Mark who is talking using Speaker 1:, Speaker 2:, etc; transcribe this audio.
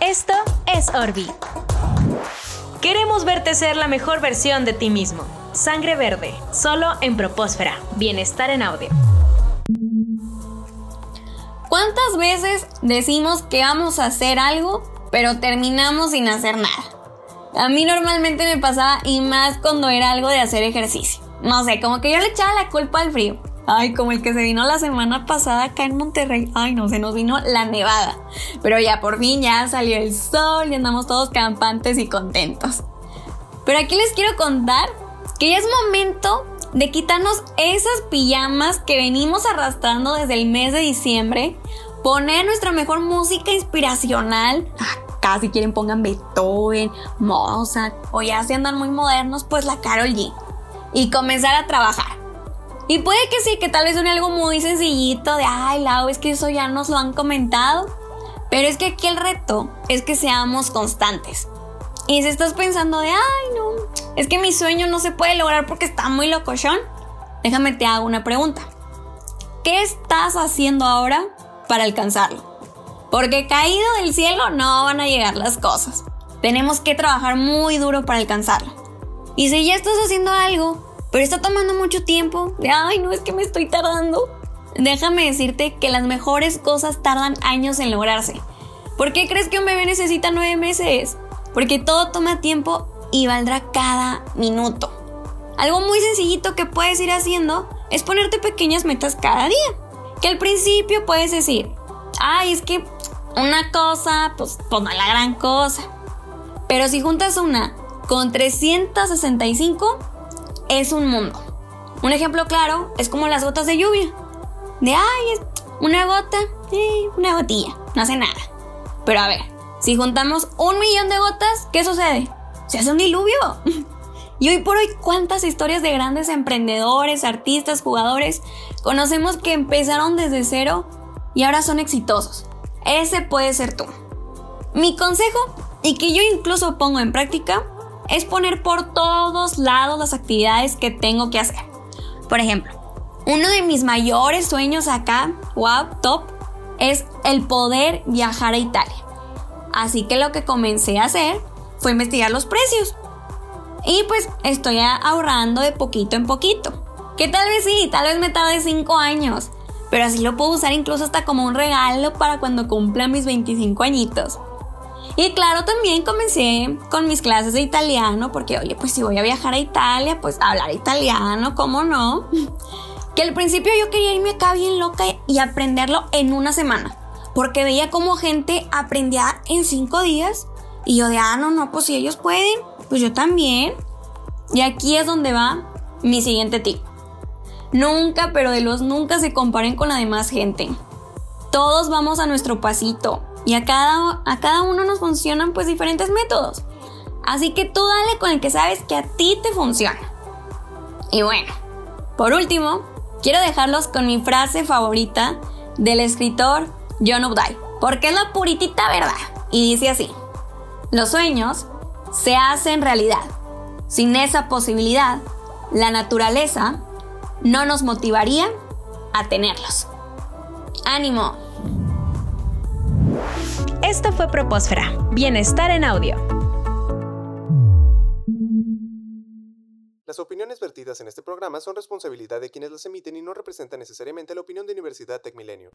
Speaker 1: Esto es Orbi. Queremos verte ser la mejor versión de ti mismo. Sangre verde, solo en Propósfera. Bienestar en audio.
Speaker 2: ¿Cuántas veces decimos que vamos a hacer algo, pero terminamos sin hacer nada? A mí normalmente me pasaba y más cuando era algo de hacer ejercicio. No sé, como que yo le echaba la culpa al frío. Ay, como el que se vino la semana pasada acá en Monterrey. Ay, no, se nos vino la nevada. Pero ya por fin ya salió el sol y andamos todos campantes y contentos. Pero aquí les quiero contar que ya es momento de quitarnos esas pijamas que venimos arrastrando desde el mes de diciembre, poner nuestra mejor música inspiracional. Acá ah, si quieren pongan Beethoven, Mozart o ya si andan muy modernos, pues la Carol G. Y comenzar a trabajar. Y puede que sí, que tal vez suene algo muy sencillito de, ay, Lau, es que eso ya nos lo han comentado. Pero es que aquí el reto es que seamos constantes. Y si estás pensando de, ay, no, es que mi sueño no se puede lograr porque está muy locochón, déjame te hago una pregunta. ¿Qué estás haciendo ahora para alcanzarlo? Porque caído del cielo no van a llegar las cosas. Tenemos que trabajar muy duro para alcanzarlo. Y si ya estás haciendo algo pero está tomando mucho tiempo. De, ay, no es que me estoy tardando. Déjame decirte que las mejores cosas tardan años en lograrse. ¿Por qué crees que un bebé necesita nueve meses? Porque todo toma tiempo y valdrá cada minuto. Algo muy sencillito que puedes ir haciendo es ponerte pequeñas metas cada día. Que al principio puedes decir, ay, es que una cosa, pues, pues no la gran cosa. Pero si juntas una con 365, es un mundo. Un ejemplo claro es como las gotas de lluvia. De, ay, una gota, eh, una gotilla, no hace nada. Pero a ver, si juntamos un millón de gotas, ¿qué sucede? Se hace un diluvio. Y hoy por hoy, ¿cuántas historias de grandes emprendedores, artistas, jugadores conocemos que empezaron desde cero y ahora son exitosos? Ese puede ser tú. Mi consejo, y que yo incluso pongo en práctica, es poner por todos lados las actividades que tengo que hacer. Por ejemplo, uno de mis mayores sueños acá, wow, top, es el poder viajar a Italia. Así que lo que comencé a hacer fue investigar los precios. Y pues estoy ahorrando de poquito en poquito. Que tal vez sí, tal vez me tarde 5 años. Pero así lo puedo usar incluso hasta como un regalo para cuando cumpla mis 25 añitos. Y claro, también comencé con mis clases de italiano, porque oye, pues si voy a viajar a Italia, pues hablar italiano, ¿cómo no? Que al principio yo quería irme acá bien loca y aprenderlo en una semana, porque veía como gente aprendía en cinco días y yo de, ah, no, no, pues si ellos pueden, pues yo también. Y aquí es donde va mi siguiente tip. Nunca, pero de los nunca se comparen con la demás gente. Todos vamos a nuestro pasito y a cada, a cada uno nos funcionan pues diferentes métodos. Así que tú dale con el que sabes que a ti te funciona. Y bueno, por último, quiero dejarlos con mi frase favorita del escritor John Updike, porque es la puritita verdad. Y dice así, los sueños se hacen realidad. Sin esa posibilidad, la naturaleza no nos motivaría a tenerlos. ¡Ánimo!
Speaker 1: Esto fue Propósfera, Bienestar en Audio.
Speaker 3: Las opiniones vertidas en este programa son responsabilidad de quienes las emiten y no representan necesariamente la opinión de Universidad Tech Milenio.